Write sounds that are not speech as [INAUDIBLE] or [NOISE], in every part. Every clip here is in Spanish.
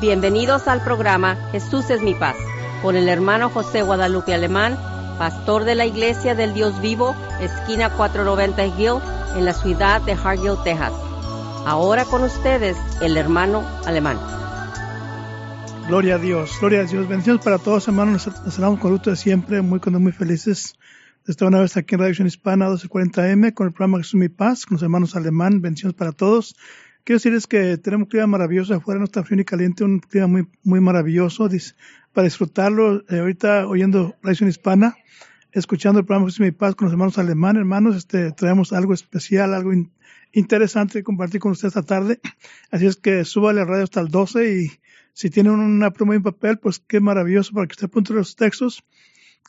Bienvenidos al programa Jesús es mi paz, con el hermano José Guadalupe Alemán, pastor de la Iglesia del Dios Vivo, esquina 490 Hill, en la ciudad de Hargill, Texas. Ahora con ustedes, el hermano Alemán. Gloria a Dios, gloria a Dios. Bendiciones para todos, hermanos. Nos estamos con gusto de siempre, muy, muy felices de estar una vez aquí en Radio Hispana 1240M con el programa Jesús mi paz, con los hermanos Alemán. Bendiciones para todos. Quiero decirles que tenemos un clima maravilloso afuera, no está frío ni caliente, un clima muy, muy maravilloso para disfrutarlo. Eh, ahorita oyendo Radio Hispana, escuchando el programa Jesús Mi Paz con los hermanos alemanes, hermanos, este, traemos algo especial, algo interesante que compartir con ustedes esta tarde. [CLEARS THROAT] Así es que súbale a radio hasta el 12 y si tienen una pluma un papel, pues qué maravilloso para que usted apunte los textos.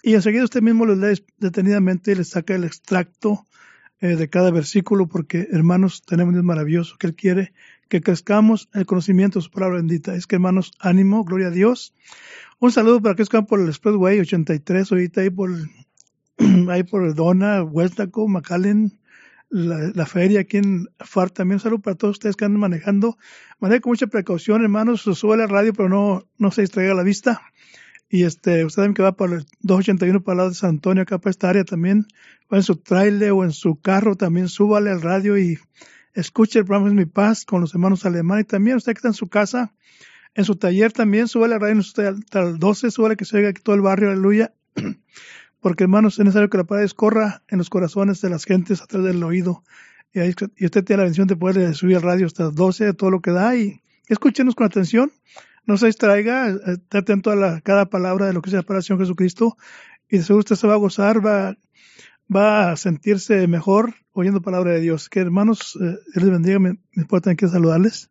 Y enseguida usted mismo los lee detenidamente y le saca el extracto eh, de cada versículo, porque hermanos, tenemos un maravilloso que Él quiere que crezcamos el conocimiento de su palabra bendita. Es que hermanos, ánimo, gloria a Dios. Un saludo para que están por el Expressway 83, ahorita ahí por, [CLEARS THROAT] ahí por Dona, Westaco, McAllen, la, feria aquí en FAR. También un saludo para todos ustedes que andan manejando. Manejen con mucha precaución, hermanos. Sube la radio, pero no, no se distraiga la vista. Y este, usted saben que va por el 281 para el lado de San Antonio, acá para esta área también. Va en su trailer o en su carro, también súbale al radio y escuche el programa Mi Paz con los hermanos alemanes. Y también usted que está en su casa, en su taller también, súbale al radio hasta el 12, súbale que se oiga aquí todo el barrio, aleluya. [CLEARS THROAT] Porque hermanos, es necesario que la palabra escorra en los corazones de las gentes a través del oído. Y, ahí, usted tiene la bendición de poder subir al radio hasta el 12, todo lo que da y escúchenos con atención no se distraiga, esté atento a la, cada palabra de lo que es la separación Jesucristo y de seguro usted se va a gozar, va, va a sentirse mejor oyendo palabra de Dios. Que hermanos, eh, les bendiga, me, me importa que saludarles.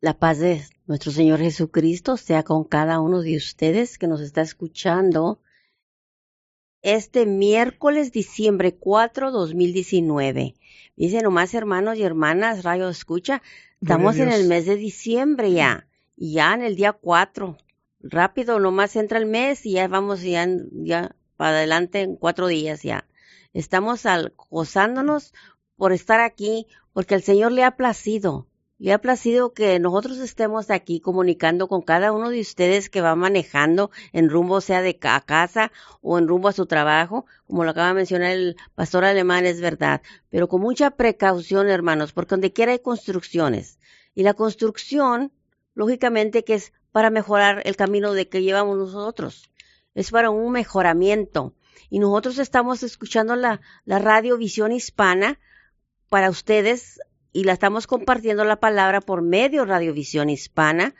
La paz de nuestro Señor Jesucristo sea con cada uno de ustedes que nos está escuchando este miércoles, diciembre 4, 2019. Dice nomás, hermanos y hermanas, Rayo Escucha, estamos en el mes de diciembre ya y ya en el día cuatro, rápido, nomás entra el mes y ya vamos ya, ya para adelante en cuatro días ya. Estamos al, gozándonos por estar aquí, porque el Señor le ha placido, le ha placido que nosotros estemos aquí comunicando con cada uno de ustedes que va manejando en rumbo, sea de casa o en rumbo a su trabajo, como lo acaba de mencionar el pastor alemán, es verdad, pero con mucha precaución, hermanos, porque donde quiera hay construcciones. Y la construcción lógicamente que es para mejorar el camino de que llevamos nosotros. Es para un mejoramiento. Y nosotros estamos escuchando la, la radio Visión Hispana para ustedes y la estamos compartiendo la palabra por medio Radiovisión Hispana,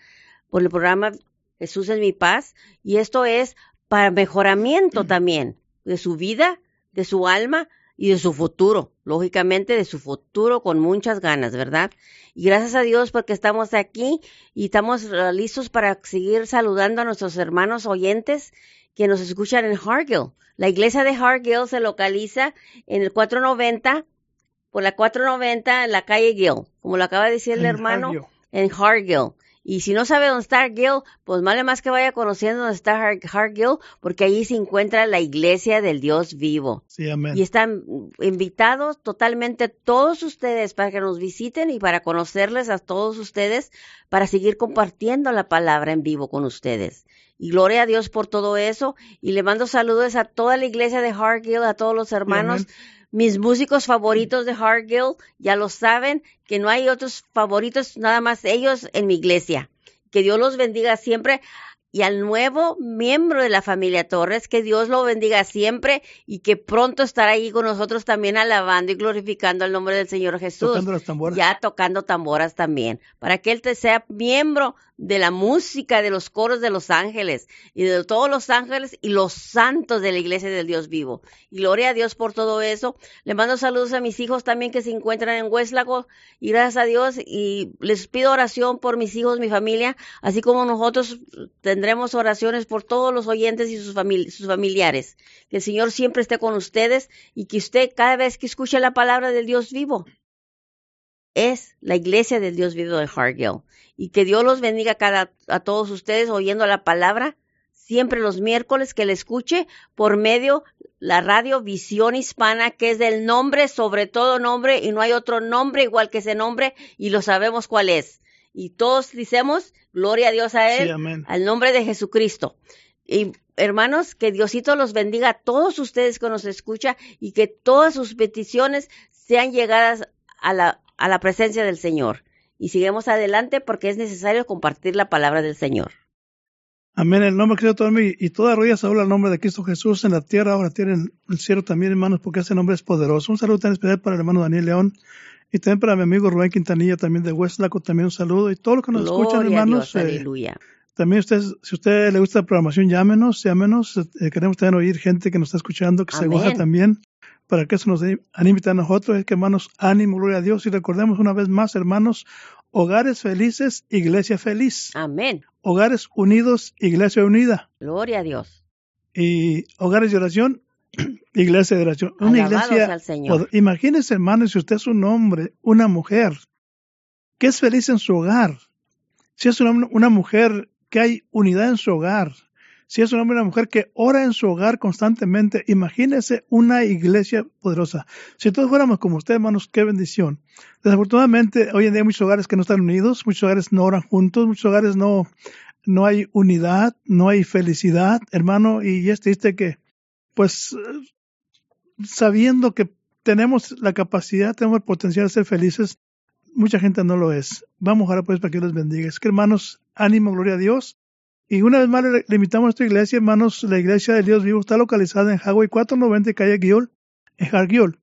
por el programa Jesús es mi paz. Y esto es para mejoramiento también de su vida, de su alma y de su futuro, lógicamente de su futuro con muchas ganas, ¿verdad? Y gracias a Dios porque estamos aquí y estamos uh, listos para seguir saludando a nuestros hermanos oyentes que nos escuchan en Hargill. La iglesia de Hargill se localiza en el 490, por la 490 en la calle Gill, como lo acaba de decir el hermano, en Hargill. Y si no sabe dónde está Hargill, pues vale más que vaya conociendo dónde está Hargill, porque ahí se encuentra la iglesia del Dios vivo. Sí, amén. Y están invitados totalmente todos ustedes para que nos visiten y para conocerles a todos ustedes, para seguir compartiendo la palabra en vivo con ustedes. Y gloria a Dios por todo eso. Y le mando saludos a toda la iglesia de Hargill, a todos los hermanos. Mis músicos favoritos de Hargill, ya lo saben, que no hay otros favoritos, nada más ellos en mi iglesia. Que Dios los bendiga siempre y al nuevo miembro de la familia Torres, que Dios lo bendiga siempre y que pronto estará ahí con nosotros también alabando y glorificando el nombre del Señor Jesús. Tocando las tamboras. Ya tocando tamboras también, para que él te sea miembro de la música de los coros de los ángeles y de todos los ángeles y los santos de la iglesia del Dios vivo. Y gloria a Dios por todo eso. Le mando saludos a mis hijos también que se encuentran en Hueslago y gracias a Dios y les pido oración por mis hijos, mi familia, así como nosotros tendremos oraciones por todos los oyentes y sus, sus familiares. Que el Señor siempre esté con ustedes y que usted cada vez que escuche la palabra del Dios vivo es la iglesia del Dios vivo de Hargill y que Dios los bendiga cada, a todos ustedes oyendo la palabra siempre los miércoles que le escuche por medio la radio Visión Hispana, que es del nombre sobre todo nombre y no hay otro nombre igual que ese nombre y lo sabemos cuál es. Y todos decimos, gloria a Dios a Él, Sí, al nombre de Jesucristo. Y hermanos, que Diosito los bendiga a todos ustedes que nos escuchan y que todas sus peticiones sean llegadas a la, a la presencia del Señor. Y sigamos adelante porque es necesario compartir la palabra del Señor. Amén. El nombre de Cristo todo y, y toda rodilla se habla el nombre de Cristo Jesús en la tierra, ahora tiene en el cielo también, hermanos, porque ese nombre es poderoso. Un saludo tan especial para el hermano Daniel León y también para mi amigo Rubén Quintanilla, también de Westlaco, también un saludo. Y todos los que nos escuchan, Gloria hermanos, Dios, eh, aleluya. también ustedes, si a usted le gusta la programación, llámenos, llámenos. Eh, queremos también oír gente que nos está escuchando, que se goza también, para que eso nos anime a nosotros. Es que, hermanos, ánimo, gloria a Dios. Y recordemos una vez más, hermanos, hogares felices, iglesia feliz. Amén. Hogares unidos, iglesia unida. Gloria a Dios. Y hogares de oración, [CLEARS THROAT] iglesia de oración. Una Alabados iglesia. al Señor. Imagínese, hermanos, si usted es un hombre, una mujer, que es feliz en su hogar. Si es un hombre, una mujer que hay unidad en su hogar. Si es un hombre, una mujer que ora en su hogar constantemente, imagínese una iglesia poderosa. Si todos fuéramos como usted, hermanos, qué bendición. Desafortunadamente, hoy en día hay muchos hogares que no están unidos, muchos hogares no oran juntos, muchos hogares no, no hay unidad, no hay felicidad, hermano, y es triste que, pues, sabiendo que tenemos la capacidad, tenemos el potencial de ser felices, mucha gente no lo es. Vamos ahora pues para que les bendiga. Es que hermanos, ánimo, gloria a Dios. Y una vez más le, invitamos a nuestra iglesia, hermanos, la iglesia de Dios vivo está localizada en Hawaii 490, calle Guiol, en Hargiol.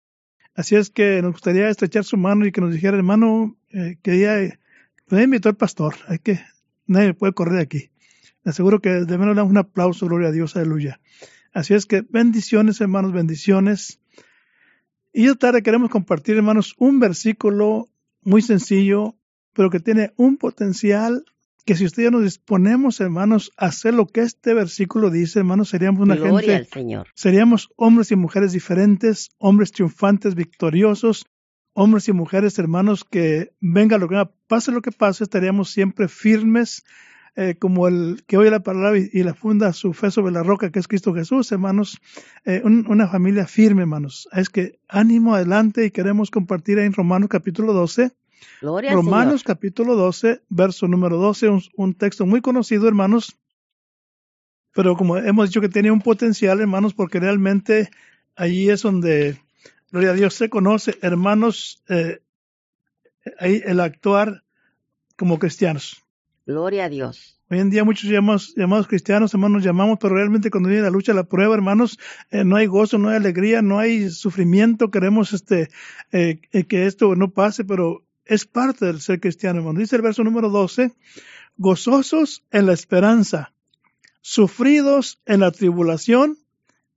Así es que nos gustaría estrechar su mano y que nos dijera, hermano, eh, quería, eh, me invitó el pastor, hay que, nadie puede correr aquí. Le aseguro que de menos le damos un aplauso, gloria a Dios, aleluya. Así es que bendiciones, hermanos, bendiciones. Y esta tarde queremos compartir, hermanos, un versículo muy sencillo, pero que tiene un potencial que si ustedes nos disponemos, hermanos, a hacer lo que este versículo dice, hermanos, seríamos una Gloria al gente, Señor. seríamos hombres y mujeres diferentes, hombres triunfantes, victoriosos, hombres y mujeres, hermanos, que venga lo que venga, pase lo que pase, estaríamos siempre firmes, eh, como el que oye la palabra y, y la funda su fe sobre la roca que es Cristo Jesús, hermanos, eh, un- una familia firme, hermanos. Es que ánimo adelante y queremos compartir ahí en Romanos capítulo 12. Gloria Romanos Señor. capítulo 12, verso número 12, un, un texto muy conocido, hermanos, pero como hemos dicho que tenía un potencial, hermanos, porque realmente allí es donde, gloria a Dios, se conoce, hermanos, eh, ahí el actuar como cristianos. Gloria a Dios. Hoy en día muchos llamamos, llamados cristianos, hermanos, nos llamamos, pero realmente cuando viene la lucha, la prueba, hermanos, eh, no hay gozo, no hay alegría, no hay sufrimiento. Queremos este eh, que esto no pase, pero es parte del ser cristiano, hermano. Dice el verso número 12, gozosos en la esperanza, sufridos en la tribulación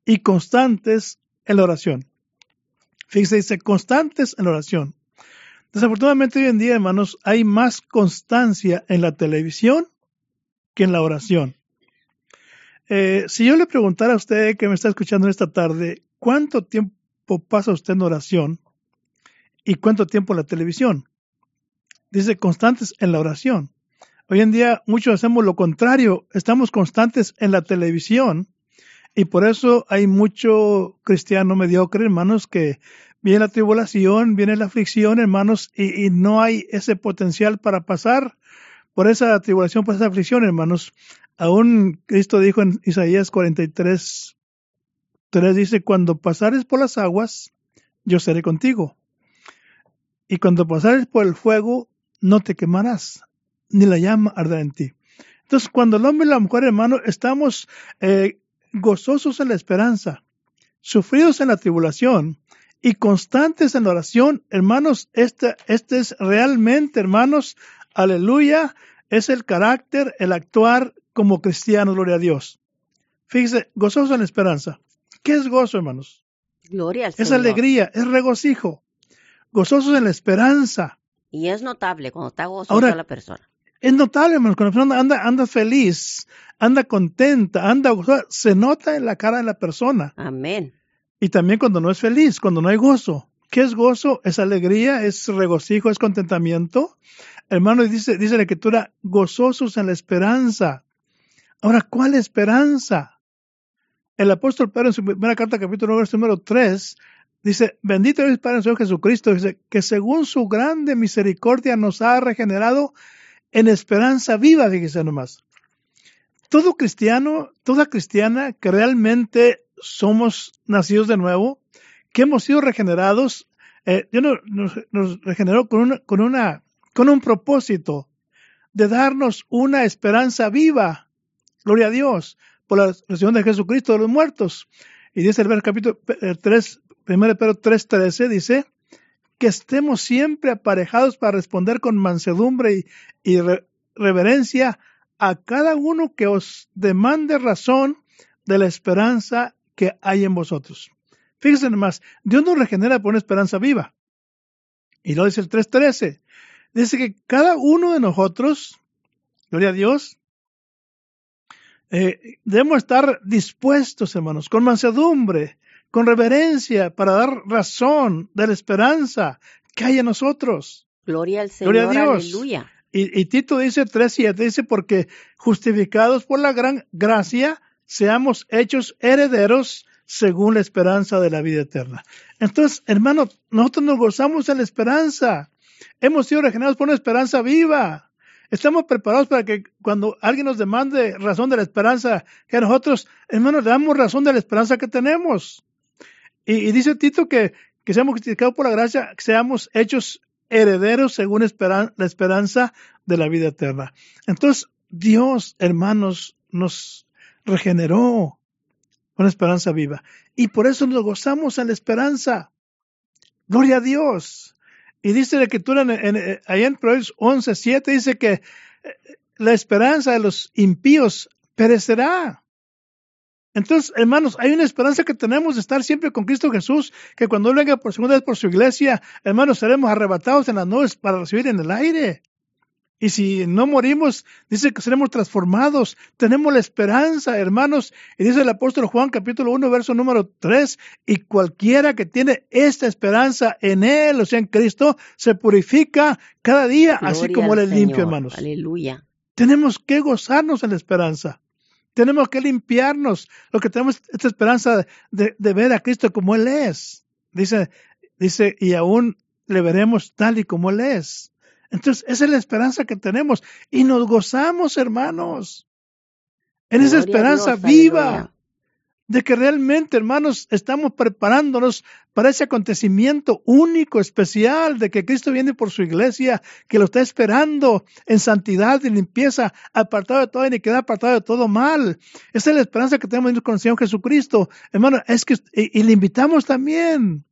y constantes en la oración. Fíjese, dice constantes en la oración. Desafortunadamente hoy en día, hermanos, hay más constancia en la televisión que en la oración. Eh, si yo le preguntara a usted que me está escuchando esta tarde, ¿cuánto tiempo pasa usted en oración y cuánto tiempo en la televisión? Dice constantes en la oración. Hoy en día muchos hacemos lo contrario, estamos constantes en la televisión y por eso hay mucho cristiano mediocre, hermanos, que viene la tribulación, viene la aflicción, hermanos, y, y no hay ese potencial para pasar por esa tribulación, por esa aflicción, hermanos. Aún Cristo dijo en Isaías 43, 3 dice, cuando pasares por las aguas, yo seré contigo. Y cuando pasares por el fuego, no te quemarás, ni la llama arderá en ti. Entonces, cuando el hombre y la mujer, hermano, estamos eh, gozosos en la esperanza, sufridos en la tribulación y constantes en la oración, hermanos, este, este es realmente, hermanos, aleluya, es el carácter, el actuar como cristianos, gloria a Dios. Fíjese, gozosos en la esperanza. ¿Qué es gozo, hermanos? Gloria al Es Señor. alegría, es regocijo. Gozosos en la esperanza. Y es notable cuando está gozosa la persona. Es notable, hermanos, cuando la persona anda, anda feliz, anda contenta, anda gozosa, se nota en la cara de la persona. Amén. Y también cuando no es feliz, cuando no hay gozo. ¿Qué es gozo? Es alegría, es regocijo, es contentamiento. Hermano, dice, dice la escritura, gozosos en la esperanza. Ahora, ¿cuál esperanza? El apóstol Pedro en su primera carta, capítulo 9, verso número 3, dice, bendito eres Padre Señor Jesucristo, dice, que según su grande misericordia nos ha regenerado en esperanza viva, fíjese nomás. Todo cristiano, toda cristiana que realmente somos nacidos de nuevo, que hemos sido regenerados, eh, Dios nos, regeneró con, una, con, una, con un propósito de darnos una esperanza viva. Gloria a Dios por la resurrección de Jesucristo de los muertos. Y dice el capítulo 3, 1 Pedro 3.13, dice, que estemos siempre aparejados para responder con mansedumbre y, reverencia a cada uno que os demande razón de la esperanza que hay en vosotros. Fíjense nomás, Dios nos regenera por una esperanza viva. Y lo dice el 3.13. Dice que cada uno de nosotros, gloria a Dios, eh, debemos estar dispuestos, hermanos, con mansedumbre, con reverencia, para dar razón de la esperanza que hay en nosotros. Gloria al Señor, Gloria a Dios. aleluya. Y, y Tito dice 3.7, dice, porque justificados por la gran gracia, seamos hechos herederos según la esperanza de la vida eterna. Entonces, hermanos, nosotros nos gozamos en la esperanza. Hemos sido regenerados por una esperanza viva. Estamos preparados para que cuando alguien nos demande razón de la esperanza, que nosotros, hermanos, le damos razón de la esperanza que tenemos. Y, dice Tito que, que seamos justificados por la gracia, que seamos hechos herederos según la esperanza de la vida eterna. Entonces, Dios, hermanos, nos regeneró con esperanza viva. Y por eso nos gozamos en la esperanza. Gloria a Dios. Y dice la escritura en, en, en, allá en Proverbios 11, 7, dice que eh, la esperanza de los impíos perecerá. Entonces, hermanos, hay una esperanza que tenemos de estar siempre con Cristo Jesús, que cuando Él venga por segunda vez por su iglesia, hermanos, seremos arrebatados en las nubes para recibir en el aire. Y si no morimos, dice que seremos transformados. Tenemos la esperanza, hermanos. Y dice el apóstol Juan capítulo 1, verso número 3, y cualquiera que tiene esta esperanza en Él, o sea, en Cristo, se purifica cada día, así como Él es limpio, hermanos. Aleluya. Tenemos que gozarnos en la esperanza. Tenemos que limpiarnos. Lo que tenemos esta esperanza de, de ver a Cristo como Él es. Dice, dice, y aún le veremos tal y como Él es. Entonces, esa es la esperanza que tenemos y nos gozamos, hermanos, en esa esperanza viva de que realmente, hermanos, estamos preparándonos para ese acontecimiento único, especial, de que Cristo viene por su iglesia, que lo está esperando en santidad y limpieza, apartado de toda iniquidad, apartado de todo mal. Esa es la esperanza que tenemos en el Señor Jesucristo. Hermano, es que, y le invitamos también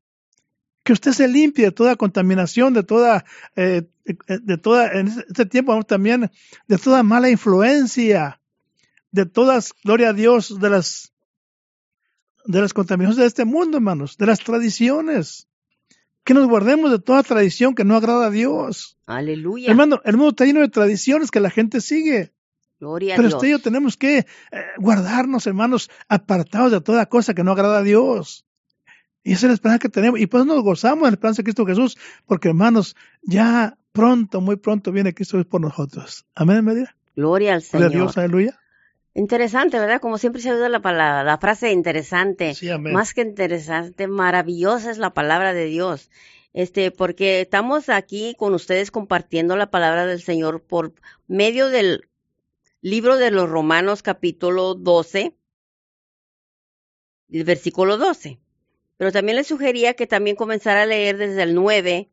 que usted se limpie de toda contaminación, de toda, eh, de toda, en este tiempo también, de toda mala influencia, de todas, gloria a Dios, de las, de las contaminaciones de este mundo, hermanos, de las tradiciones. Que nos guardemos de toda tradición que no agrada a Dios. Aleluya. Hermano, el mundo está lleno de tradiciones que la gente sigue. Gloria Pero a Dios. usted y yo tenemos que eh, guardarnos, hermanos, apartados de toda cosa que no agrada a Dios. Y esa es la esperanza que tenemos. Y pues nos gozamos en la esperanza de Cristo Jesús, porque hermanos, ya pronto, muy pronto viene Cristo por nosotros. Amén, María. Gloria al Señor. Gloria a Dios, aleluya. Interesante, ¿verdad? Como siempre se usa la, palabra, la frase interesante. Sí, amén. Más que interesante, maravillosa es la palabra de Dios. Este, porque estamos aquí con ustedes compartiendo la palabra del Señor por medio del libro de los Romanos capítulo 12, el versículo 12. Pero también le sugería que también comenzara a leer desde el 9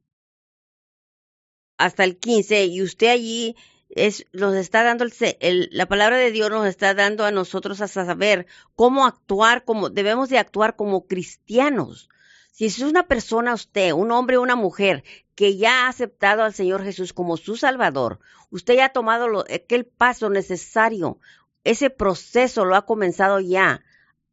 hasta el 15 y usted allí es, está dando el, la palabra de Dios nos está dando a nosotros hasta saber cómo actuar, como debemos de actuar como cristianos. Si es una persona usted, un hombre o una mujer que ya ha aceptado al Señor Jesús como su Salvador, usted ya ha tomado lo, aquel paso necesario, ese proceso lo ha comenzado ya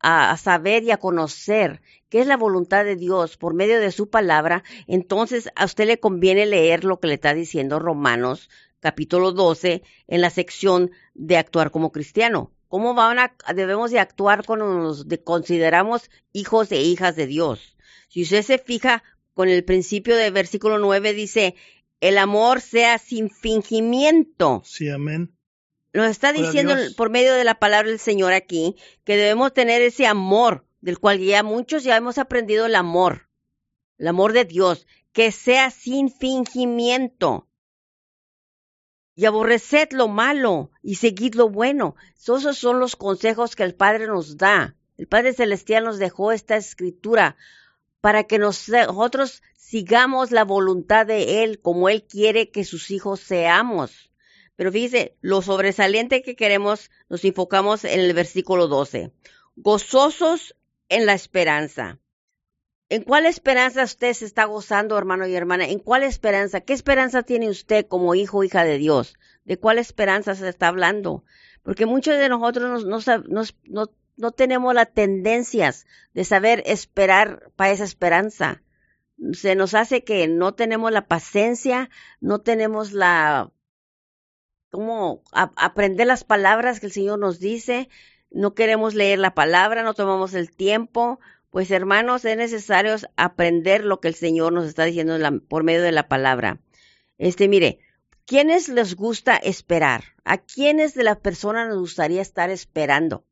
a, saber y a conocer qué es la voluntad de Dios por medio de su palabra, entonces a usted le conviene leer lo que le está diciendo Romanos capítulo 12 en la sección de actuar como cristiano. ¿Cómo van a, debemos de actuar cuando nos consideramos hijos e hijas de Dios? Si usted se fija con el principio del versículo 9 dice, el amor sea sin fingimiento. Sí, amén. Nos está diciendo por medio de la palabra del Señor aquí que debemos tener ese amor del cual ya muchos ya hemos aprendido el amor, el amor de Dios, que sea sin fingimiento. Y aborreced lo malo y seguid lo bueno. Esos son los consejos que el Padre nos da. El Padre Celestial nos dejó esta escritura para que nosotros sigamos la voluntad de Él como Él quiere que sus hijos seamos. Pero fíjese, lo sobresaliente que queremos nos enfocamos en el versículo 12. Gozosos en la esperanza. ¿En cuál esperanza usted se está gozando, hermano y hermana? ¿En cuál esperanza? ¿Qué esperanza tiene usted como hijo o hija de Dios? ¿De cuál esperanza se está hablando? Porque muchos de nosotros no, tenemos las tendencias de saber esperar para esa esperanza. Se nos hace que no tenemos la paciencia, no tenemos la cómo aprender las palabras que el Señor nos dice, no queremos leer la palabra, no tomamos el tiempo, pues hermanos, es necesario aprender lo que el Señor nos está diciendo por medio de la palabra. Este, mire, ¿quiénes les gusta esperar? ¿A quiénes de las personas nos gustaría estar esperando?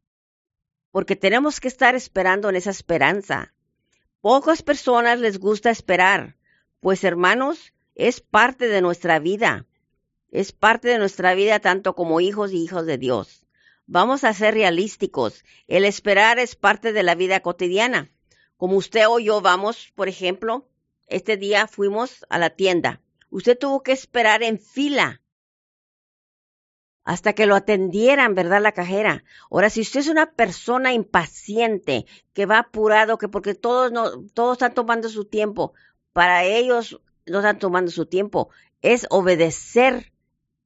Porque tenemos que estar esperando en esa esperanza. Pocas personas les gusta esperar, pues hermanos, es parte de nuestra vida. Es parte de nuestra vida tanto como hijos y hijos de Dios. Vamos a ser realísticos. El esperar es parte de la vida cotidiana. Como usted o yo vamos, por ejemplo, este día fuimos a la tienda. Usted tuvo que esperar en fila hasta que lo atendieran, ¿verdad? La cajera. Ahora, si usted es una persona impaciente, que va apurado, que porque todos no, todos están tomando su tiempo, para ellos no están tomando su tiempo, es obedecer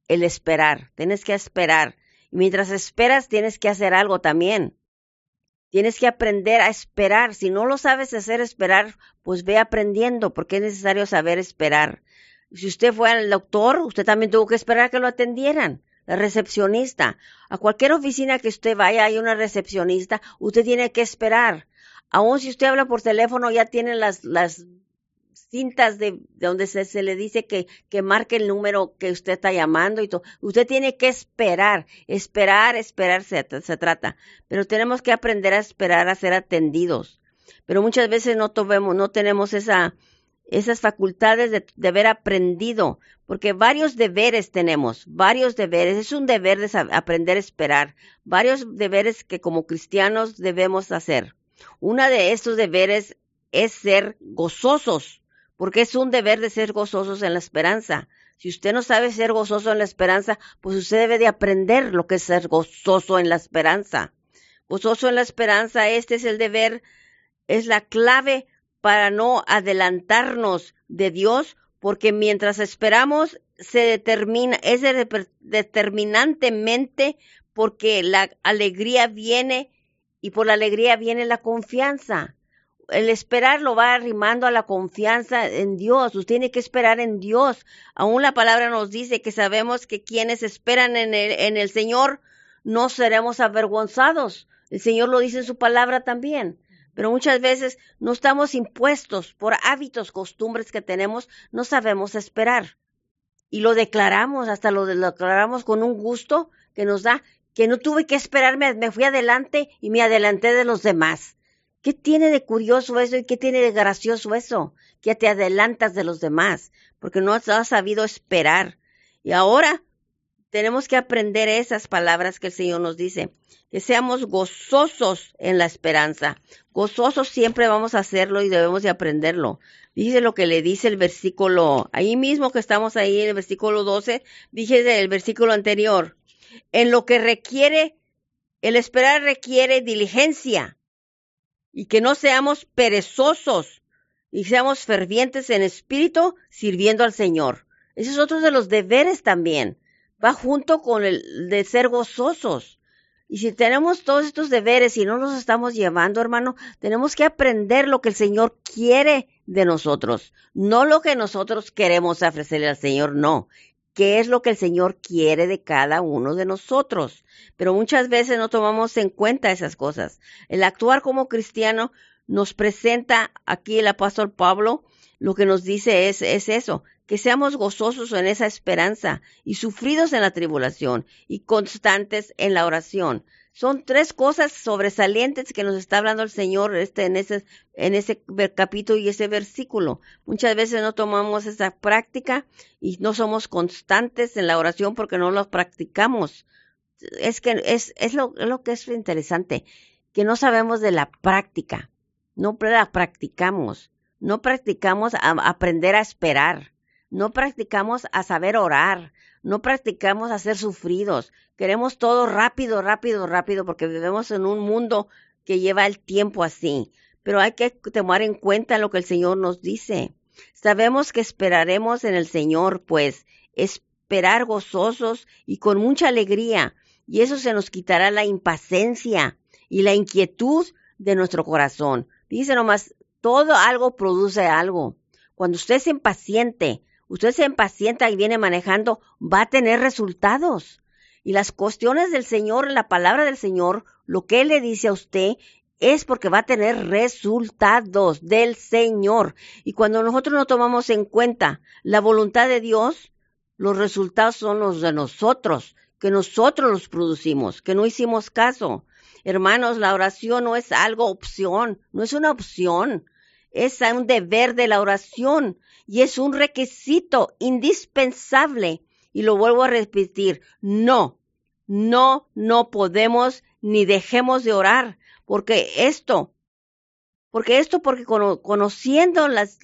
el esperar. Tienes que esperar. Y mientras esperas, tienes que hacer algo también. Tienes que aprender a esperar. Si no lo sabes hacer esperar, pues ve aprendiendo, porque es necesario saber esperar. Si usted fue al doctor, usted también tuvo que esperar a que lo atendieran. La recepcionista. A cualquier oficina que usted vaya, hay una recepcionista, usted tiene que esperar. Aún si usted habla por teléfono, ya tienen las, las cintas de, donde se, le dice que, que marque el número que usted está llamando y todo. Usted tiene que esperar, esperar, esperar se, se trata. Pero tenemos que aprender a esperar a ser atendidos. Pero muchas veces no, tomemos, no tenemos esa, esas facultades de, de, haber aprendido, porque varios deberes tenemos, varios deberes, es un deber de aprender a esperar, varios deberes que como cristianos debemos hacer. Uno de estos deberes es ser gozosos porque es un deber de ser gozosos en la esperanza. Si usted no sabe ser gozoso en la esperanza, pues usted debe de aprender lo que es ser gozoso en la esperanza. Gozoso en la esperanza, este es el deber, es la clave para no adelantarnos de Dios, porque mientras esperamos se determina, es determinantemente porque la alegría viene y por la alegría viene la confianza el esperar lo va arrimando a la confianza en Dios. Usted tiene que esperar en Dios. Aún la palabra nos dice que sabemos que quienes esperan en el, en el Señor no seremos avergonzados. El Señor lo dice en su palabra también. Pero muchas veces no estamos impuestos por hábitos, costumbres que tenemos, no sabemos esperar. Y lo declaramos, hasta lo declaramos con un gusto que nos da, que no tuve que esperarme, me fui adelante y me adelanté de los demás. ¿Qué tiene de curioso eso y qué tiene de gracioso eso? Que te adelantas de los demás, porque no has sabido esperar. Y ahora tenemos que aprender esas palabras que el Señor nos dice, que seamos gozosos en la esperanza. Gozosos siempre vamos a hacerlo y debemos de aprenderlo. Dice lo que le dice el versículo, ahí mismo que estamos ahí en el versículo 12, dije el versículo anterior, en lo que requiere, el esperar requiere diligencia y que no seamos perezosos y seamos fervientes en espíritu sirviendo al Señor. Ese es otro de los deberes también. Va junto con el de ser gozosos. Y si tenemos todos estos deberes y no los estamos llevando, hermano, tenemos que aprender lo que el Señor quiere de nosotros, no lo que nosotros queremos ofrecerle al Señor, no qué es lo que el Señor quiere de cada uno de nosotros. Pero muchas veces no tomamos en cuenta esas cosas. El actuar como cristiano nos presenta aquí el apóstol Pablo, lo que nos dice es, es eso, que seamos gozosos en esa esperanza y sufridos en la tribulación y constantes en la oración. Son tres cosas sobresalientes que nos está hablando el Señor este, en, ese, en ese capítulo y ese versículo. Muchas veces no tomamos esa práctica y no somos constantes en la oración porque no lo practicamos. Es que es, es, lo, es lo que es interesante, que no sabemos de la práctica, no la practicamos, no practicamos a aprender a esperar, no practicamos a saber orar, no practicamos a ser sufridos. Queremos todo rápido, rápido, rápido, porque vivimos en un mundo que lleva el tiempo así. Pero hay que tomar en cuenta lo que el Señor nos dice. Sabemos que esperaremos en el Señor, pues esperar gozosos y con mucha alegría, y eso se nos quitará la impaciencia y la inquietud de nuestro corazón. Dice nomás, todo algo produce algo. Cuando usted es impaciente, usted se impacienta y viene manejando, va a tener resultados. Y las cuestiones del Señor, la palabra del Señor, lo que Él le dice a usted es porque va a tener resultados del Señor. Y cuando nosotros no tomamos en cuenta la voluntad de Dios, los resultados son los de nosotros, que nosotros los producimos, que no hicimos caso. Hermanos, la oración no es algo opción, no es una opción, es un deber de la oración y es un requisito indispensable. Y lo vuelvo a repetir, no, no, no podemos ni dejemos de orar, porque esto, porque esto, porque conociendo las,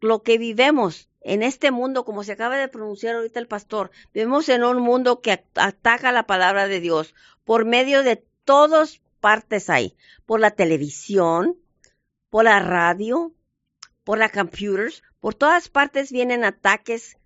lo que vivemos en este mundo, como se acaba de pronunciar ahorita el pastor, vivimos en un mundo que ataca la palabra de Dios. Por medio de todas partes hay, por la televisión, por la radio, por las computers, por todas partes vienen ataques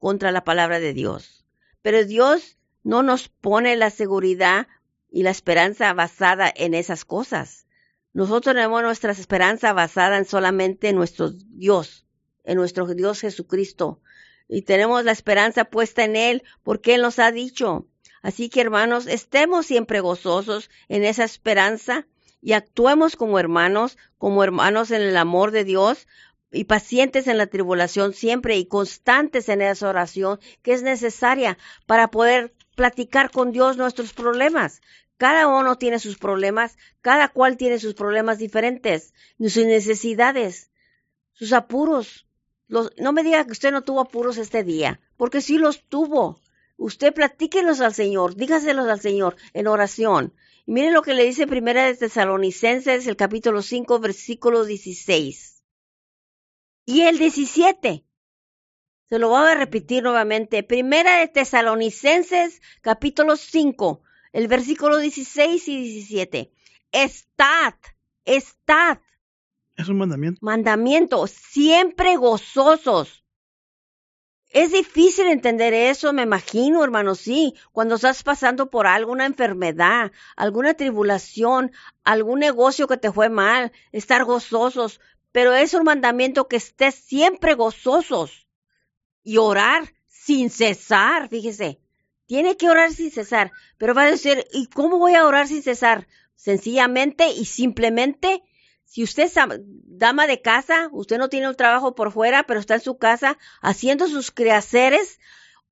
contra la palabra de Dios. Pero Dios no nos pone la seguridad y la esperanza basada en esas cosas. Nosotros tenemos nuestra esperanza basada en solamente nuestro Dios, en nuestro Dios Jesucristo. Y tenemos la esperanza puesta en Él porque Él nos ha dicho. Así que hermanos, estemos siempre gozosos en esa esperanza y actuemos como hermanos, como hermanos en el amor de Dios y pacientes en la tribulación siempre y constantes en esa oración que es necesaria para poder platicar con Dios nuestros problemas. Cada uno tiene sus problemas, cada cual tiene sus problemas diferentes, sus necesidades, sus apuros. no me diga que usted no tuvo apuros este día, porque sí los tuvo. Usted platíquelos al Señor, dígaselos al Señor en oración. Y miren lo que le dice Primera de Tesalonicenses, el capítulo 5, versículo 16. Y el 17. Se lo voy a repetir nuevamente. Primera de Tesalonicenses, capítulo 5, el versículo 16 y 17. Estad, estad. Es un mandamiento. Mandamiento, siempre gozosos es difícil entender eso, me imagino, hermano, sí, cuando estás pasando por alguna enfermedad, alguna tribulación, algún negocio que te fue mal, estar gozosos, pero es un mandamiento que estés siempre gozosos y orar sin cesar, fíjese. Tiene que orar sin cesar, pero va a decir, ¿y cómo voy a orar sin cesar? Sencillamente y simplemente si usted es dama de casa, usted no tiene un trabajo por fuera, pero está en su casa haciendo sus quehaceres,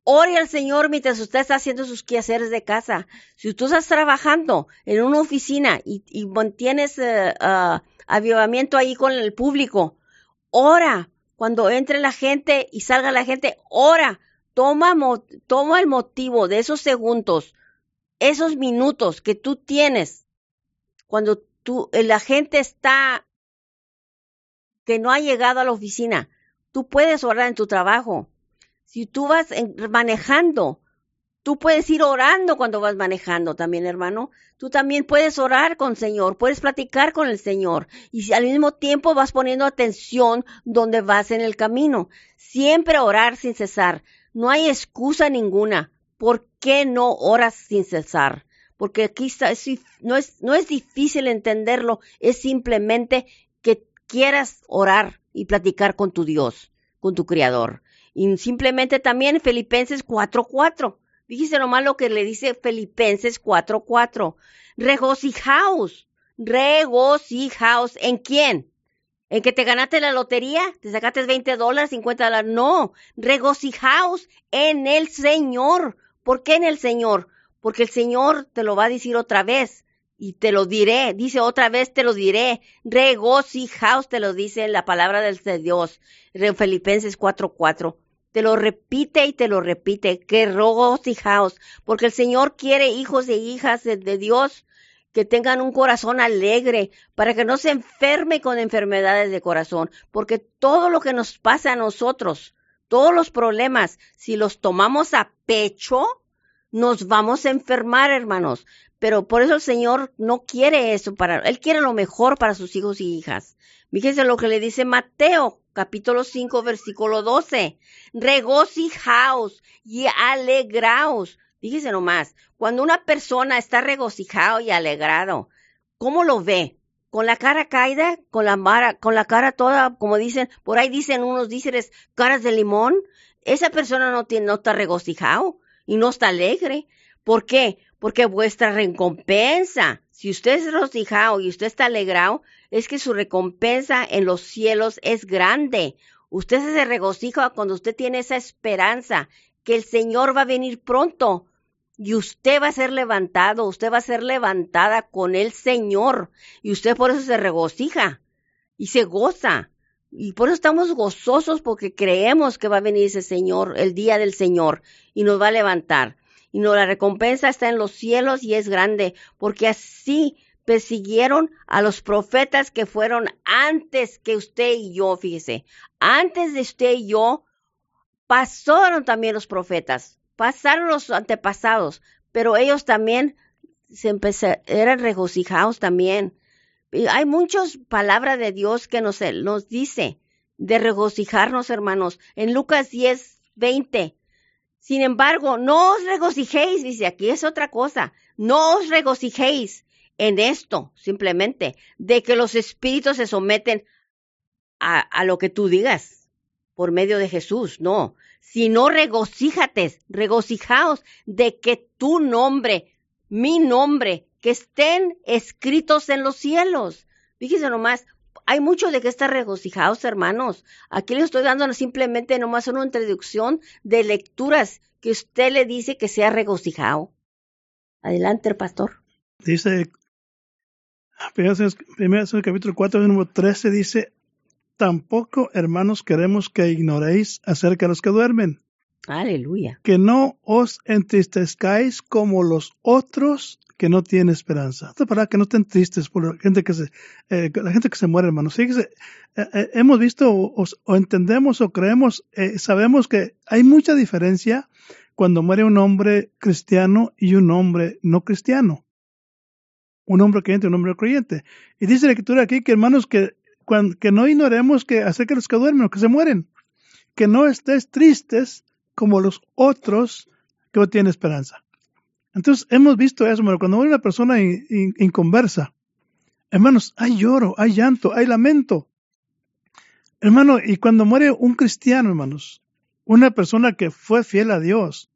ore al Señor mientras usted está haciendo sus quehaceres de casa. Si usted estás trabajando en una oficina y, mantienes uh, avivamiento ahí con el público, ora. Cuando entre la gente y salga la gente, ora. Toma, el motivo de esos segundos, esos minutos que tú tienes cuando eh, la gente está que no ha llegado a la oficina. Tú puedes orar en tu trabajo. Si tú vas manejando, tú puedes ir orando cuando vas manejando también, hermano. Tú también puedes orar con el Señor, puedes platicar con el Señor y si al mismo tiempo vas poniendo atención donde vas en el camino. Siempre orar sin cesar. No hay excusa ninguna. ¿Por qué no oras sin cesar? porque aquí está, no, es, no es difícil entenderlo, es simplemente que quieras orar y platicar con tu Dios, con tu Creador. Y simplemente también Filipenses 4.4. Fíjese nomás lo que le dice Filipenses 4.4. Regocijaos, regocijaos. ¿En quién? ¿En que te ganaste la lotería? ¿Te sacaste 20 dólares, 50 dólares? No, regocijaos en el Señor. ¿Por qué en el Señor? porque el Señor te lo va a decir otra vez y te lo diré, dice otra vez te lo diré, regocijaos te lo dice la palabra del de Dios, Filipenses 4:4. Te lo repite y te lo repite, que regocijaos, porque el Señor quiere hijos e hijas de, de Dios que tengan un corazón alegre, para que no se enferme con enfermedades de corazón, porque todo lo que nos pasa a nosotros, todos los problemas, si los tomamos a pecho, nos vamos a enfermar, hermanos. Pero por eso el Señor no quiere eso para, Él quiere lo mejor para sus hijos y hijas. Fíjense lo que le dice Mateo, capítulo 5, versículo 12. Regocijaos y alegraos. Fíjese nomás, cuando una persona está regocijado y alegrado, ¿cómo lo ve? ¿Con la cara caída? ¿Con la, mara, con la cara toda, como dicen, por ahí dicen unos díceres, caras de limón? Esa persona no, tiene, no está regocijado y no está alegre. ¿Por qué? Porque vuestra recompensa, si usted es regocijado y usted está alegrado, es que su recompensa en los cielos es grande. Usted se regocija cuando usted tiene esa esperanza que el Señor va a venir pronto y usted va a ser levantado, usted va a ser levantada con el Señor y usted por eso se regocija y se goza. Y por eso estamos gozosos porque creemos que va a venir ese Señor, el día del Señor, y nos va a levantar. Y no, la recompensa está en los cielos y es grande, porque así persiguieron a los profetas que fueron antes que usted y yo, fíjese. Antes de usted y yo, pasaron también los profetas pasaron los antepasados, pero ellos también se empezaron, eran regocijados también. Hay muchas palabras de Dios que nos, nos dice de regocijarnos, hermanos. En Lucas 10, 20. Sin embargo, no os regocijéis, dice aquí es otra cosa. No os regocijéis en esto, simplemente, de que los espíritus se someten a, lo que tú digas por medio de Jesús, no, sino regocíjate, regocijaos de que tu nombre, mi nombre, que estén escritos en los cielos. Fíjese nomás, hay mucho de que estar regocijados, hermanos. Aquí les estoy dando simplemente nomás una introducción de lecturas que usted le dice que sea regocijado. Adelante, pastor. Dice, primero capítulo 4, número 13, dice, Tampoco, hermanos, queremos que ignoréis acerca de los que duermen. Aleluya. Que no os entristezcáis como los otros que no tienen esperanza. para que no estén tristes por la gente que se, eh, la gente que se muere, hermanos. Fíjense, eh, eh, hemos visto o, entendemos o creemos, sabemos que hay mucha diferencia cuando muere un hombre cristiano y un hombre no cristiano. Un hombre creyente y un hombre creyente. Y dice la escritura aquí que, hermanos, que que no ignoremos que acerca de los que duermen o que se mueren, que no estés tristes como los otros que no tienen esperanza. Entonces hemos visto eso, pero cuando muere una persona inconversa, hermanos, hay lloro, hay llanto, hay lamento. Hermano, y cuando muere un cristiano, hermanos, una persona que fue fiel a Dios,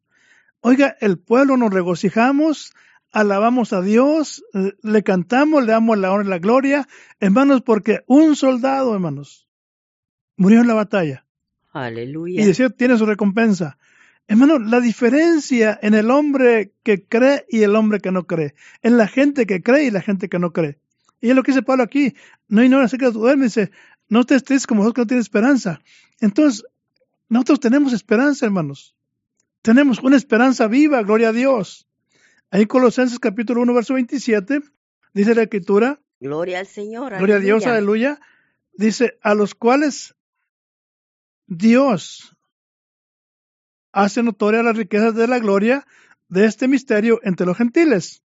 oiga, el pueblo nos regocijamos, alabamos a Dios, eh, le cantamos, le damos la honra y la gloria, hermanos, porque un soldado, hermanos, murió en la batalla. Aleluya. Y decía, tiene su recompensa. Hermano, la diferencia en el hombre que cree y el hombre que no cree, en la gente que cree y la gente que no cree. Y es lo que dice Pablo aquí, no ignora que tu duerme, dice, no te estés como vosotros que no tienes esperanza. Entonces, nosotros tenemos esperanza, hermanos. Tenemos una esperanza viva, gloria a Dios. Ahí Colosenses capítulo 1, verso 27, dice la escritura. Gloria al Señor. Gloria a Dios, aleluya. Dice, a los cuales Dios hace notoria las riquezas de la gloria de este misterio entre los gentiles,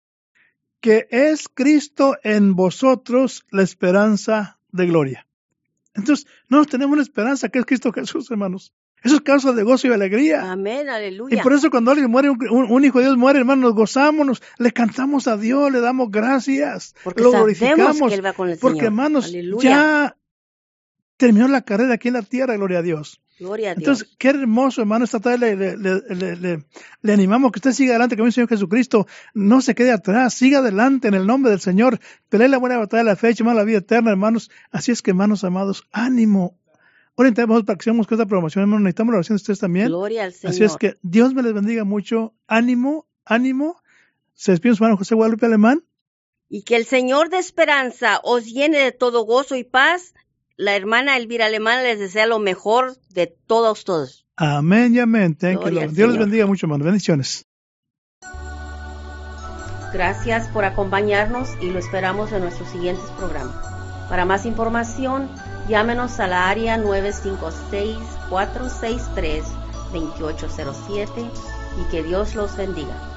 que es Cristo en vosotros la esperanza de gloria. Entonces, nosotros tenemos una esperanza que es Cristo Jesús, hermanos. Eso es causa de gozo y alegría. Amén, aleluya. Y por eso cuando alguien muere, un, hijo de Dios muere, hermano, nos gozamos, le cantamos a Dios, le damos gracias, porque lo glorificamos. Que él va con el porque, hermanos, ya terminó la carrera aquí en la tierra, gloria a Dios. Gloria a Dios. Entonces, qué hermoso, hermano, esta tarde le, le, le, le, animamos que usted siga adelante con el Señor Jesucristo. No se quede atrás, siga adelante en el nombre del Señor. Pelee la buena batalla de la fe, hermano, la vida eterna, hermanos. Así es que, hermanos amados, ánimo, Ahora intentamos para que sigamos con esta promoción, hermano. Necesitamos la oración de ustedes también. Gloria al Señor. Así es que Dios me les bendiga mucho. Ánimo, ánimo. Se despide su hermano José Guadalupe Alemán. Y que el Señor de esperanza os llene de todo gozo y paz. La hermana Elvira Alemán les desea lo mejor de todos todos. Amén y amén. Gloria Dios les Señor. bendiga mucho, hermano. Bendiciones. Gracias por acompañarnos y lo esperamos en nuestros siguientes programas. Para más información, llámenos a la área 956-463-2807 y que Dios los bendiga.